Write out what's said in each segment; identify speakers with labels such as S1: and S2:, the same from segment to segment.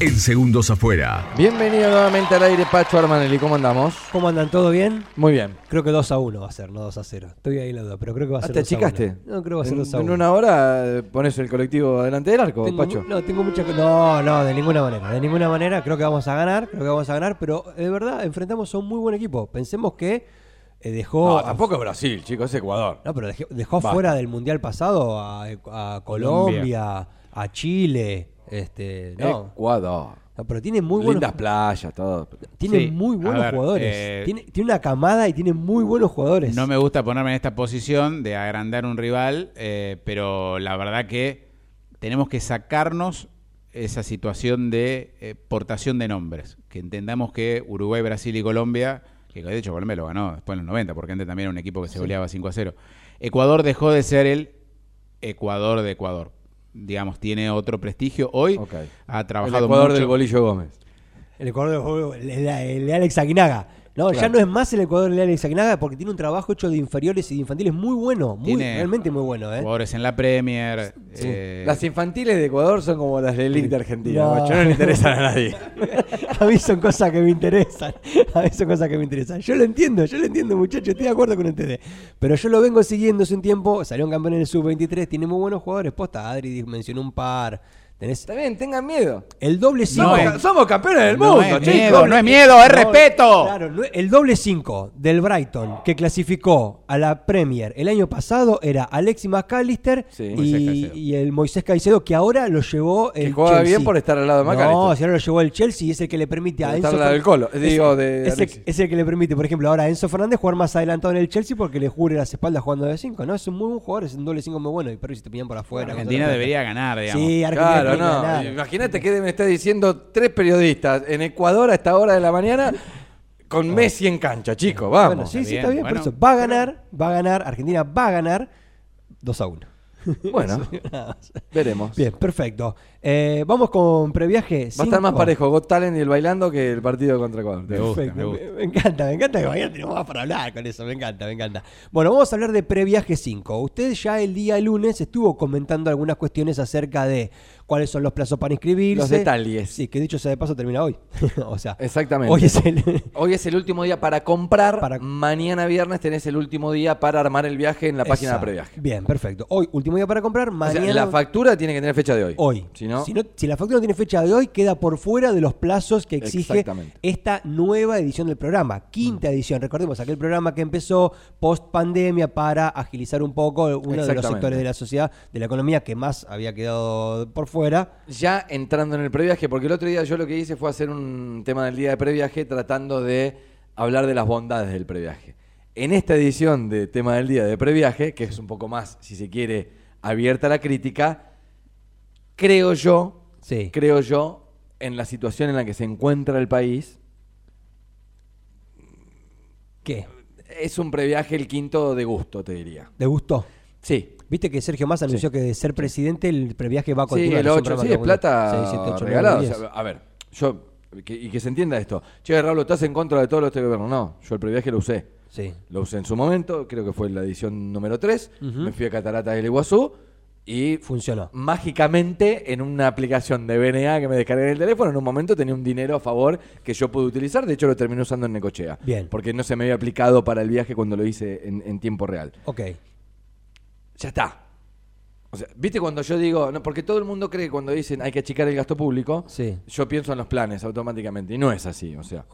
S1: En segundos afuera.
S2: Bienvenido nuevamente al aire, Pacho Armanelli. ¿Cómo andamos?
S3: ¿Cómo andan? ¿Todo bien?
S2: Muy bien.
S3: Creo que 2 a 1 va a ser, no 2 a 0. Estoy ahí en la duda, pero creo que va a ser
S2: ¿te
S3: 2 a 1.
S2: achicaste?
S3: No, creo que va a ser
S2: En,
S3: 2 a
S2: en
S3: 1.
S2: una hora eh, pones el colectivo delante del arco,
S3: Tengo
S2: Pacho.
S3: no, tengo mucha. No, no, de ninguna manera. De ninguna manera. Creo que vamos a ganar. Creo que vamos a ganar. Pero de verdad, enfrentamos a un muy buen equipo. Pensemos que eh, dejó.
S2: No, tampoco es Brasil, chicos, es Ecuador.
S3: No, pero dejó, dejó fuera del mundial pasado a, a Colombia, a Chile. Este, no.
S2: Ecuador.
S3: No, pero tiene muy buenos.
S2: Lindas playas, todo.
S3: Tiene
S4: Sí,
S3: muy buenos
S4: ver,
S3: jugadores.
S4: eh,
S3: tiene, tiene una camada y tiene muy buenos jugadores.
S4: No me gusta ponerme en esta posición de agrandar un rival, eh, pero la verdad que tenemos que sacarnos esa situación de eh, portación de nombres. Que entendamos que Uruguay, Brasil y Colombia, que de hecho Colombia lo ganó después en los 90, porque antes también era un equipo que se goleaba 5 a 0. Ecuador dejó de ser el Ecuador de Ecuador. Digamos, tiene otro prestigio. Hoy ha
S2: El
S4: trabajado
S2: Ecuador
S4: mucho.
S2: del Bolillo Gómez.
S3: El Ecuador del juego, el, el- el de Alex Aguinaga. No, ya no es más el Ecuador de Alex Aguinaga porque tiene un trabajo hecho de inferiores y de infantiles muy bueno. Muy,
S4: Tiene
S3: realmente muy bueno, ¿eh?
S4: Jugadores en la Premier. eh,
S2: Las infantiles de Ecuador son como las de Elite de Argentina,
S3: No.
S2: Pacho. No le interesan a nadie.
S3: A mí son cosas que me interesan. A mí son cosas que me interesan. Yo lo entiendo, yo lo entiendo, muchachos. Estoy de acuerdo con ustedes. Pero yo lo vengo siguiendo hace un tiempo. Salió un campeón en el sub-23. Tiene muy buenos jugadores. Posta, Adri mencionó un par. Tenés
S2: Está bien, tengan miedo.
S3: el doble 5.
S4: No
S2: Somos,
S4: es-
S2: ca- somos campeones del
S4: no
S2: mundo,
S4: es
S2: chicos.
S4: miedo, no es miedo, es respeto.
S3: Claro, no- el doble 5 del Brighton que clasificó a la Premier el año pasado era Alexis McAllister
S2: Sí.
S3: Y, el Moisés Caicedo que ahora lo llevó el
S2: Que juega
S3: Chelsea.
S2: bien por estar al lado de
S3: No,
S2: McAllister.
S3: si ahora lo llevó el Chelsea y es el que le permite a Enzo
S2: estar al lado del Colo,
S3: es-
S2: digo, de
S3: es, el,
S2: Alexis.
S3: es el que le permite, por ejemplo, ahora a Enzo Fernández jugar más adelantado en el Chelsea porque le cubre las espaldas jugando de 5, ¿no? Es un muy buen jugador, es un doble 5 muy bueno y pero si te pillan por afuera.
S4: Argentina debería ganar, digamos.
S3: Sí, Argentina
S2: Claro, no. Imagínate que deben estar diciendo tres periodistas en Ecuador a esta hora de la mañana con Messi en cancha, chicos. Vamos.
S3: Bueno, sí,
S4: Está
S3: sí, está
S4: bien,
S3: bien, por
S4: bueno.
S3: eso. Va a ganar, va a ganar, Argentina va a ganar 2 a 1.
S2: Bueno, veremos.
S3: Bien, perfecto. Eh, vamos con previaje.
S2: Va a estar más parejo Got Talent y el bailando que el partido contra Ecuador.
S4: Me gusta, me gusta.
S3: Me, me encanta, me encanta que mañana tenemos más para hablar con eso, me encanta, me encanta. Bueno, vamos a hablar de previaje 5. Usted ya el día lunes estuvo comentando algunas cuestiones acerca de cuáles son los plazos para inscribirse.
S2: Los detalles.
S3: Sí, que dicho sea de paso termina hoy. o sea,
S2: Exactamente.
S3: hoy es el...
S2: Hoy es el último día para comprar.
S3: Para-
S2: Mañana viernes tenés el último día para armar el viaje en la página de previaje.
S3: Bien, perfecto. Hoy, último día para comprar,
S2: O sea,
S3: mañana...
S2: la factura tiene que tener fecha de hoy.
S3: hoy.
S2: Si no,
S3: si, la factura no tiene fecha de hoy, queda por fuera de los plazos que exige esta nueva edición del programa. Quinta edición. Recordemos, aquel programa que empezó post pandemia para agilizar un poco uno de los sectores de la sociedad, de la economía que más había quedado por fuera.
S2: Ya entrando en el previaje, porque el otro día yo lo que hice fue hacer un tema del día de previaje tratando de hablar de las bondades del previaje. En esta edición de tema del día de previaje, que es un poco más, si se quiere, abierta a la crítica, creo yo,
S3: Sí.
S2: creo yo, en la situación en la que se encuentra el país,
S3: ¿Qué?
S2: es un previaje el quinto de gusto, te diría.
S3: ¿Le gustó?
S2: Sí.
S3: Viste que Sergio Massa anunció que de ser presidente el previaje va a
S2: Sí,
S3: continuar.
S2: el
S3: Es un
S2: 8,
S3: programa
S2: sí, es plata
S3: continuar. Seis, siete, ocho, nueve,
S2: regalada.
S3: diez.
S2: O sea, a ver, yo, que- y que se entienda esto. Che, Raúl, ¿estás en contra de todo este gobierno? No, yo el previaje lo usé.
S3: Sí.
S2: Lo usé en su momento, creo que fue la edición número 3.
S3: Ujú.
S2: Me fui a Cataratas del Iguazú y
S3: Funcionó.
S2: mágicamente en una aplicación de BNA que me descargué en el teléfono, en un momento tenía un dinero a favor que yo pude utilizar. De hecho, lo terminé usando en Necochea.
S3: Bien.
S2: Porque no se me había aplicado para el viaje cuando lo hice en, en tiempo real.
S3: Ok.
S2: Ya está. O sea, ¿viste cuando yo digo, no, porque todo el mundo cree que cuando dicen hay que achicar el gasto público,
S3: Sí.
S2: yo pienso en los planes automáticamente. Y no es así. O sea,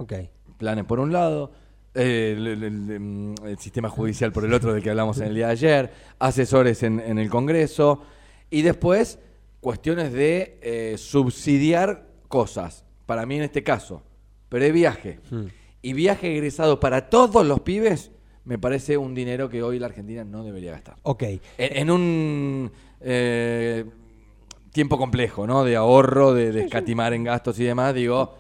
S2: planes por un lado, eh, el, el- el, mm, el sistema judicial por el otro del que hablamos en el día de ayer, asesores en, en el Congreso, y después cuestiones de eh, subsidiar cosas. Para mí en este caso, previaje
S3: Hmm.
S2: y viaje egresado para todos los pibes, me parece un dinero que hoy la Argentina no debería gastar.
S3: Ok.
S2: En, en un eh, tiempo complejo, ¿no? De ahorro, de, de escatimar en gastos y demás, digo,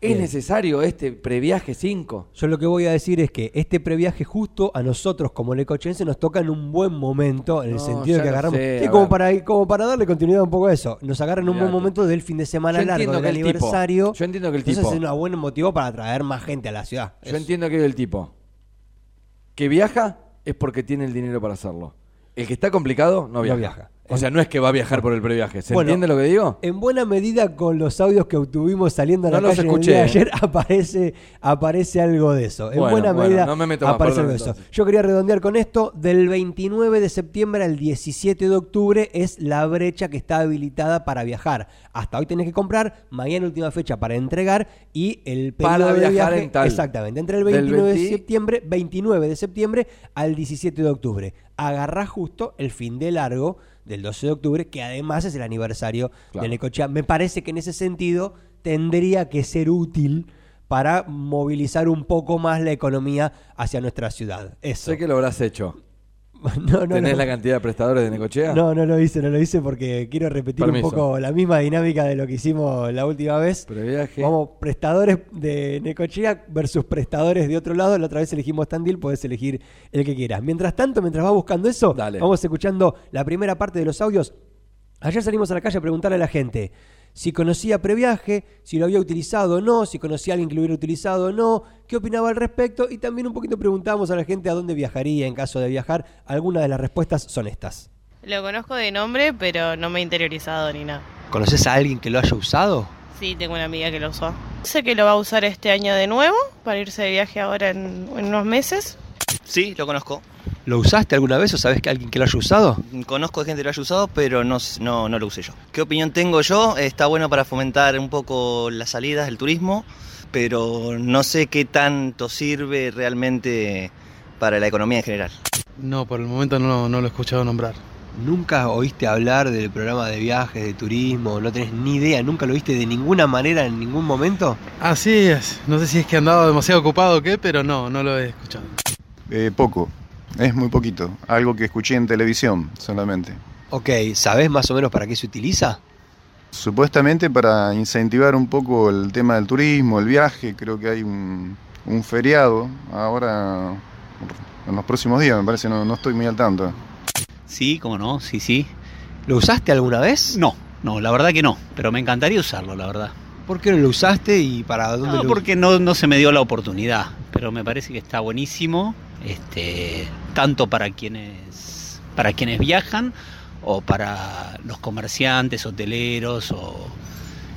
S2: ¿Es
S3: Bien.
S2: necesario este previaje 5?
S3: Yo lo que voy a decir es que este previaje justo a nosotros como necochense nos toca en un buen momento, en el
S2: No,
S3: sentido de que agarramos...
S2: sé,
S3: Sí, como para, como para darle continuidad un poco a eso. Nos agarran en un buen momento del fin de semana
S2: Yo
S3: largo, del
S2: el tipo-
S3: aniversario.
S2: yo entiendo que el tipo-
S3: es un buen motivo para atraer más gente a la ciudad.
S2: Yo
S3: Eso.
S2: entiendo que el tipo que viaja es porque tiene el dinero para hacerlo. El que está complicado no viaja.
S3: viaja.
S2: O sea, no es que va a viajar por el previaje. ¿Se
S3: Bueno,
S2: entiende lo que digo?
S3: En buena medida con los audios que obtuvimos saliendo a la
S2: No
S3: calle el día de
S2: eh.
S3: ayer aparece, aparece algo de eso. En
S2: Bueno,
S3: buena
S2: bueno,
S3: medida
S2: no me meto más,
S3: aparece algo de eso. Yo quería redondear con esto, del 29 de septiembre al 17 de octubre es la brecha que está habilitada para viajar. Hasta hoy tenés que comprar, mañana última fecha para entregar y el
S2: Para
S3: periodo de
S2: viajar
S3: viaje,
S2: en tal.
S3: exactamente, entre el
S2: Del
S3: 29 de
S2: 20
S3: septiembre, 29 de septiembre al 17 de octubre. Agarrá justo el fin de largo del 12 de octubre, que además es el aniversario
S2: Claro.
S3: de Necochea. Me parece que en ese sentido tendría que ser útil para movilizar un poco más la economía hacia nuestra ciudad. Eso.
S2: Sé que lo habrás hecho.
S3: no, no,
S2: ¿Tenés
S3: no.
S2: la cantidad de prestadores de Necochea?
S3: No, no lo hice, no lo hice porque quiero repetir
S2: Permiso.
S3: un poco la misma dinámica de lo que hicimos la última vez.
S2: Previaje.
S3: Vamos, prestadores de Necochea versus prestadores de otro lado. La otra vez elegimos Tandil, podés elegir el que quieras. Mientras tanto, mientras vas buscando eso,
S2: Dale.
S3: vamos escuchando la primera parte de los audios. Ayer salimos a la calle a preguntarle a la gente si conocía previaje, si lo había utilizado o no, si conocía a alguien que lo hubiera utilizado o no, qué opinaba al respecto y también un poquito preguntamos a la gente a dónde viajaría en caso de viajar. Algunas de las respuestas son estas.
S5: Lo conozco de nombre, pero no me he interiorizado ni nada.
S3: ¿Conoces a alguien que lo haya usado?
S5: Sí, tengo una amiga que lo usó. Sé que lo va a usar este año de nuevo para irse de viaje ahora en, en unos meses.
S6: Sí, lo conozco.
S3: ¿Lo usaste alguna vez o sabes que alguien que lo haya usado?
S6: Conozco gente que lo haya usado, pero no, no, no lo usé yo. ¿Qué opinión tengo yo? Está bueno para fomentar un poco las salidas, el turismo, pero no sé qué tanto sirve realmente para la economía en general.
S7: No, por el momento no, no lo he escuchado nombrar.
S3: ¿Nunca oíste hablar del programa de viajes, de turismo? ¿No tenés ni idea? ¿Nunca lo viste de ninguna manera en ningún momento?
S7: Así es, no sé si es que andaba demasiado ocupado o qué, pero no, no lo he escuchado.
S8: Eh, poco, es muy poquito. Algo que escuché en televisión solamente.
S3: Ok, ¿sabés más o menos para qué se utiliza?
S8: Supuestamente para incentivar un poco el tema del turismo, el viaje, creo que hay un, un feriado ahora en los próximos días, me parece, no, no estoy muy al tanto.
S9: Sí, cómo no, sí, sí.
S3: ¿Lo usaste alguna vez?
S9: No, no, la verdad que no, pero me encantaría usarlo, la verdad.
S3: ¿Por qué no lo usaste y para dónde
S9: No,
S3: lo
S9: porque no, no se me dio la oportunidad, pero me parece que está buenísimo, este, tanto para quienes, para quienes viajan o para los comerciantes, hoteleros o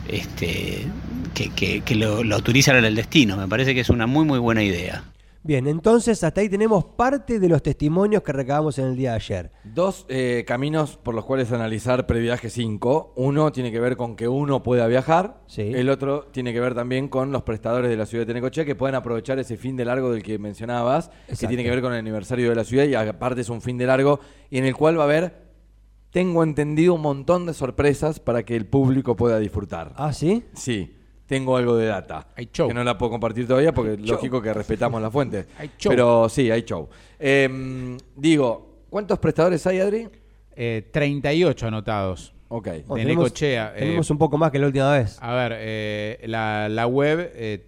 S9: este, que, que- que lo, lo utilizan en el destino. Me parece que es una muy muy buena idea.
S3: Bien, entonces hasta ahí tenemos parte de los testimonios que recabamos en el día de ayer.
S2: Dos eh, caminos por los cuales analizar previaje 5. Uno tiene que ver con que uno pueda viajar.
S3: Sí.
S2: El otro tiene que ver también con los prestadores de la ciudad de Tenecochea que pueden aprovechar ese fin de largo del que mencionabas, que
S3: Exacto.
S2: tiene que ver con el aniversario de la ciudad y aparte es un fin de largo y en el cual va a haber, tengo entendido, un montón de sorpresas para que el público pueda disfrutar.
S3: ¿Ah, sí?
S2: Sí, tengo algo de data.
S4: Hay show.
S2: Que no la puedo compartir todavía porque es lógico que respetamos la fuente.
S4: Hay show.
S2: Pero sí, hay show. Eh, digo, ¿cuántos prestadores hay, Adri?
S4: Eh, 38 anotados.
S2: Ok.
S4: De
S3: Bueno, tenemos,
S4: Necochea, eh,
S3: tenemos un poco más que la última vez.
S4: A ver, eh, la, la web eh,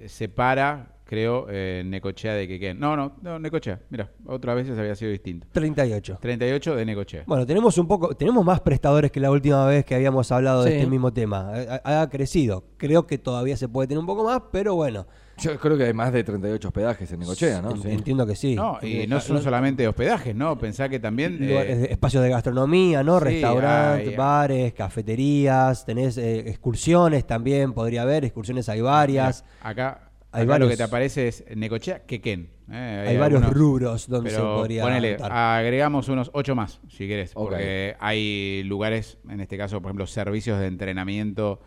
S4: te separa, creo, eh, Necochea de Quequén. No, no, no, Necochea. Mira, otras veces había sido distinto.
S3: 38.
S4: 38 de Necochea.
S3: Bueno, tenemos un poco, tenemos más prestadores que la última vez que habíamos hablado de este mismo tema. Ha, ha crecido. Creo que todavía se puede tener un poco más, pero bueno.
S2: Yo creo que hay más de 38 hospedajes en Necochea, ¿no? Sí.
S3: Entiendo que sí.
S4: No, y no son solamente hospedajes, ¿no? Pensá que también... eh,
S3: espacios de gastronomía, ¿no?
S4: sí,
S3: Restaurantes,
S4: hay-
S3: bares, cafeterías, tenés eh, excursiones también, podría haber, excursiones hay varias.
S4: Mira, acá,
S3: Hay
S4: acá
S3: varios-
S4: lo que te aparece es Necochea, Quequén. ¿eh?
S3: Hay, varios
S4: algunos-
S3: rubros donde se podría
S4: ponele, agregamos unos ocho más, si querés, porque hay lugares, en este caso, por ejemplo, servicios de entrenamiento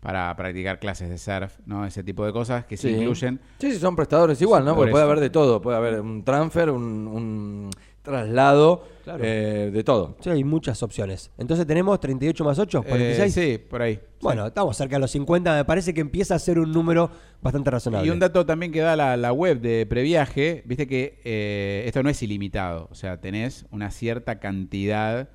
S4: para practicar clases de surf, ¿no? Ese tipo de cosas que se incluyen.
S2: Sí, sí, son prestadores igual, ¿no?
S4: Por
S2: Porque puede haber de todo. Puede haber un transfer, un, un traslado,
S3: Claro.
S2: eh, de todo.
S3: Sí, hay muchas opciones. Entonces tenemos 38 más 8, 46.
S4: Eh, sí, por ahí.
S3: Bueno, estamos cerca de los 50, me parece que empieza a ser un número bastante razonable.
S4: Y un dato también que da la, la web de previaje, viste que eh, esto no es ilimitado, o sea, tenés una cierta cantidad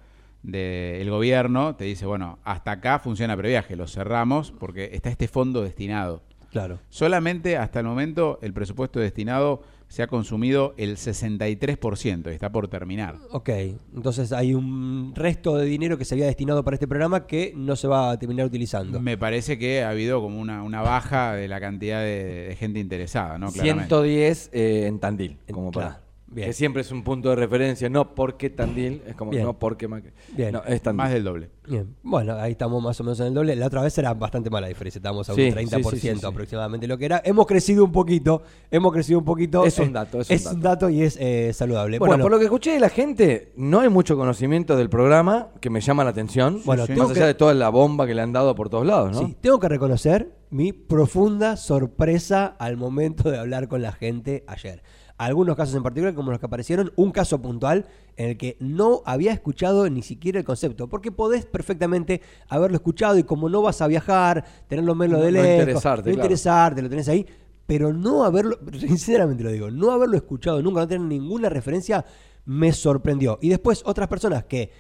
S4: de el gobierno te dice, bueno, hasta acá funciona previaje, lo cerramos porque está este fondo destinado.
S3: Claro.
S4: Solamente hasta el momento el presupuesto destinado se ha consumido el 63%, y está por terminar.
S3: Ok, entonces hay un resto de dinero que se había destinado para este programa que no se va a terminar utilizando.
S4: Me parece que ha habido como una, una baja de la cantidad de, de gente interesada, ¿no? Claramente.
S2: 110 eh, en Tandil, como para.
S3: Claro, bien.
S2: Que siempre es un punto de referencia, no porque Tandil, es como
S3: Bien.
S2: no porque Macri.
S3: Bien.
S2: No, es Tandil.
S4: Más del doble.
S3: Bien, bueno, ahí estamos más o menos en el doble. La otra vez era bastante mala la diferencia, estábamos a un
S2: Sí,
S3: 30%
S2: sí, sí, sí, sí.
S3: aproximadamente lo que era. Hemos crecido un poquito, hemos crecido un poquito.
S2: Es un
S3: eh,
S2: dato, es un dato.
S3: y es eh, saludable.
S2: Bueno,
S3: Bueno,
S2: por lo que escuché de la gente, no hay mucho conocimiento del programa que me llama la atención.
S3: Bueno,
S2: más allá
S3: que-
S2: de toda la bomba que le han dado por todos lados, ¿no?
S3: Sí, tengo que reconocer mi profunda sorpresa al momento de hablar con la gente ayer. Algunos casos en particular, como los que aparecieron, un caso puntual en el que no había escuchado ni siquiera el concepto, porque podés perfectamente haberlo escuchado y como no vas a viajar, tenerlo menos de
S2: No
S3: lejos,
S2: interesarte,
S3: no
S2: claro.
S3: interesarte, lo tenés ahí, pero no haberlo, sinceramente lo digo, no haberlo escuchado nunca, no tener ninguna referencia, me sorprendió. Y después otras personas que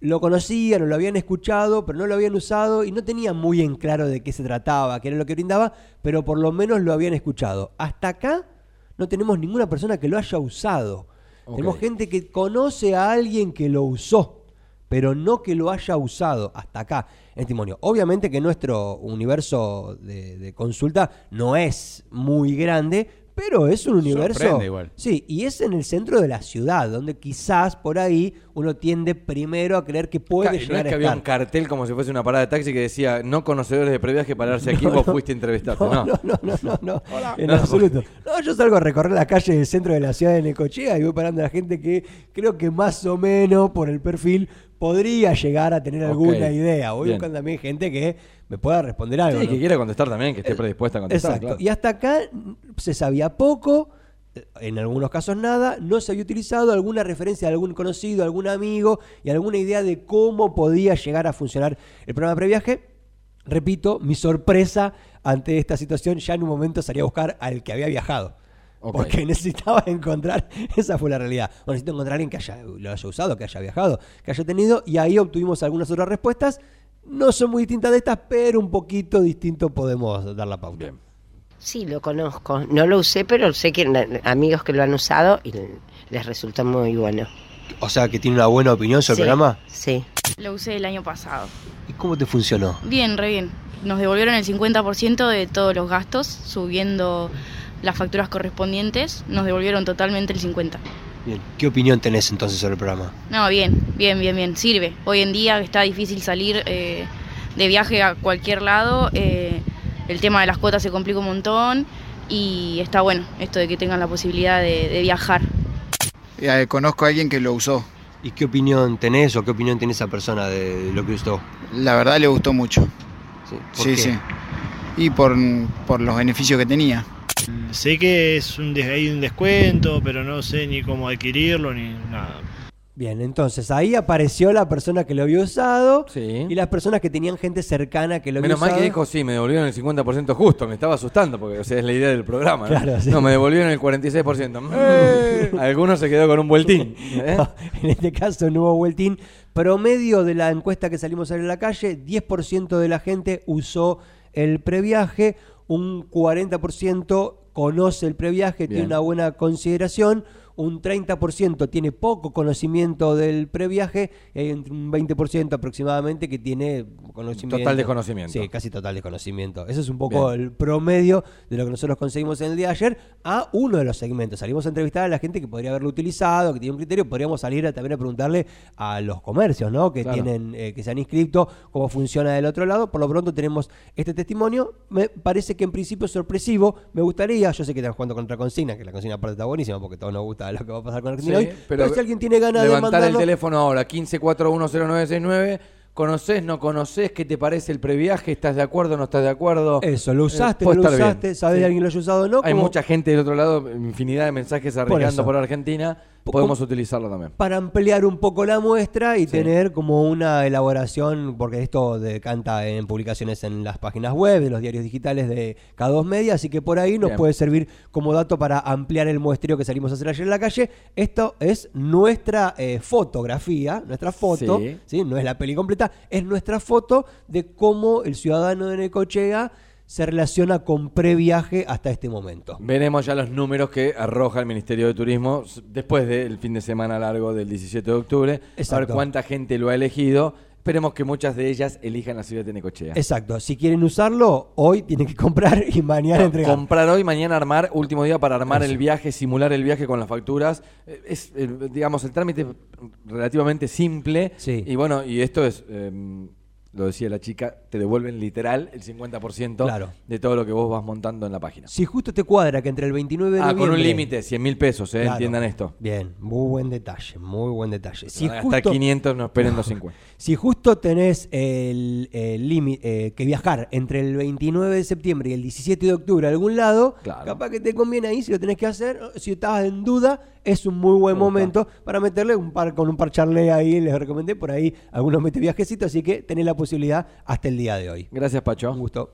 S3: lo conocían o lo habían escuchado, pero no lo habían usado y no tenían muy en claro de qué se trataba, qué era lo que brindaba, pero por lo menos lo habían escuchado. Hasta acá no tenemos ninguna persona que lo haya usado. Tenemos gente que conoce a alguien que lo usó, pero no que lo haya usado hasta acá en testimonio. Obviamente que nuestro universo de, de consulta no es muy grande, pero es un universo.
S4: Sorprende igual.
S3: Sí, y es en el centro de la ciudad, donde quizás por ahí uno tiende primero a creer que puede
S2: Ca- no
S3: llegar
S2: es que
S3: a
S2: había
S3: estar.
S2: un cartel como si fuese una parada de taxi que decía no conocedores de previaje pararse aquí,
S3: No,
S2: vos
S3: no.
S2: fuiste a entrevistarte. No,
S3: No, no, no, no, no, no. en
S2: No,
S3: absoluto. No, yo salgo a recorrer la calle del centro de la ciudad de Necochea y voy parando a la gente que creo que más o menos por el perfil podría llegar a tener alguna idea. Voy
S2: bien.
S3: buscando también gente que me pueda responder algo.
S2: Sí,
S3: ¿no?
S2: que quiera contestar también, que esté predispuesta a contestar.
S3: Exacto.
S2: claro.
S3: Y hasta acá se sabía poco, eh, en algunos casos nada, no se había utilizado alguna referencia de algún conocido, algún amigo y alguna idea de cómo podía llegar a funcionar el programa de previaje. Repito, mi sorpresa ante esta situación ya en un momento salía a buscar al que había viajado. Porque necesitaba encontrar, esa fue la realidad. Bueno, necesito encontrar a alguien que haya, lo haya usado, que haya viajado, que haya tenido, y ahí obtuvimos algunas otras respuestas. No son muy distintas de estas, pero un poquito distinto podemos dar la pauta.
S10: Sí, lo conozco. No lo usé, pero sé que amigos que lo han usado y les resulta muy bueno.
S3: O sea, que tiene una buena opinión sobre
S10: Sí,
S3: el programa.
S10: Sí.
S11: Lo usé el año pasado.
S3: ¿Y cómo te funcionó?
S11: Bien, re bien. Nos devolvieron el 50% de todos los gastos, subiendo las facturas correspondientes. Nos devolvieron totalmente el 50%.
S3: Bien. ¿Qué opinión tenés entonces sobre el programa?
S11: No, bien, bien, bien, bien. Sirve. Hoy en día está difícil salir eh, de viaje a cualquier lado. eh, el tema de las cuotas se complica un montón. Y está bueno esto de que tengan la posibilidad de, de viajar.
S12: Eh, conozco a alguien que lo usó.
S3: ¿Y qué opinión tenés o qué opinión tiene esa persona de lo que usó?
S12: La verdad le gustó mucho.
S3: ¿Por
S12: Sí,
S3: qué?
S12: sí. Y por, por los beneficios que tenía.
S13: Sé que es un, des- hay un descuento, pero no sé ni cómo adquirirlo ni nada.
S3: Bien, entonces ahí apareció la persona que lo había usado
S2: Sí.
S3: y las personas que tenían gente cercana que lo había
S2: Menos mal
S3: usado.
S2: que dijo, sí, me devolvieron el 50% justo, me estaba asustando, porque o sea, es la idea del programa. ¿no?
S3: Claro, sí.
S2: No, me devolvieron el 46%. Mm. Algunos se quedó con un vueltín. ¿eh?
S3: No, en este caso no hubo vueltín. Promedio de la encuesta que salimos a ver en la calle, 10% de la gente usó el previaje, un 40% conoce el previaje, tiene una buena consideración, un 30% tiene poco conocimiento del previaje y hay un 20% aproximadamente que tiene conocimiento.
S2: Total desconocimiento.
S3: Sí, casi total desconocimiento. Ese es un poco
S2: Bien.
S3: el promedio de lo que nosotros conseguimos en el día de ayer a uno de los segmentos. Salimos a entrevistar a la gente que podría haberlo utilizado, que tiene un criterio. Podríamos salir a- también a preguntarle a los comercios, ¿no? Que
S2: Claro.
S3: tienen, eh, que se han inscrito, cómo funciona del otro lado. Por lo pronto tenemos este testimonio. Me parece que en principio es sorpresivo. Me gustaría, yo sé que están jugando contra consigna, que la consigna aparte está buenísima porque todos nos gusta lo que va a pasar con Argentina
S2: Sí,
S3: hoy. Pero, si alguien tiene ganas de
S2: levantar
S3: mandarlo,
S2: el teléfono ahora, 15410969. ¿Conocés, no conocés? ¿Qué te parece el previaje? ¿Estás de acuerdo, no estás de acuerdo?
S3: Eso, lo
S2: Eh,
S3: usaste, no lo
S2: bien.
S3: usaste, sabés
S2: Sí.
S3: de alguien lo haya usado o no.
S2: Hay mucha gente del otro lado, infinidad de mensajes arrancando
S3: eso.
S2: por Argentina. Podemos utilizarlo también.
S3: para ampliar un poco la muestra y tener como una elaboración, porque esto decanta en publicaciones en las páginas web, de los diarios digitales de cada dos media, así que por ahí nos
S2: Bien.
S3: puede servir como dato para ampliar el muestreo que salimos a hacer ayer en la calle. Esto es nuestra eh, fotografía, nuestra foto,
S2: Sí.
S3: ¿sí? no es la peli completa, es nuestra foto de cómo el ciudadano de Necochea se relaciona con previaje hasta este momento.
S2: Veremos ya los números que arroja el Ministerio de Turismo después del fin de semana largo del 17 de octubre. A ver
S3: Exacto.
S2: cuánta gente lo ha elegido. Esperemos que muchas de ellas elijan la ciudad de Necochea.
S3: Exacto, si quieren usarlo, hoy tienen que comprar y mañana entregar.
S2: Comprar hoy, mañana armar, último día para armar
S3: Eso.
S2: el viaje, simular el viaje con las facturas. Eh, Es, eh, digamos, el trámite relativamente simple. Y bueno, y esto es, eh, lo decía la chica, te devuelven literal el 50%
S3: Claro.
S2: de todo lo que vos vas montando en la página.
S3: Si justo te cuadra que entre el 29 de
S2: Ah,
S3: noviembre...
S2: con un límite, 100 mil pesos, eh,
S3: Claro.
S2: entiendan esto.
S3: Bien, muy buen detalle, muy buen detalle. Si
S2: Van a gastar 500, no esperen 250.
S3: Si justo tenés el, el límite eh, que viajar entre el 29 de septiembre y el 17 de octubre a algún lado, capaz que te conviene ahí si lo tenés que hacer. Si estabas en duda, es un muy buen momento para meterle un par con un par charlé ahí, les recomendé por ahí algunos mete viajecitos, así que tenés la posibilidad hasta el día de hoy.
S2: Gracias, Pacho.
S3: Un gusto.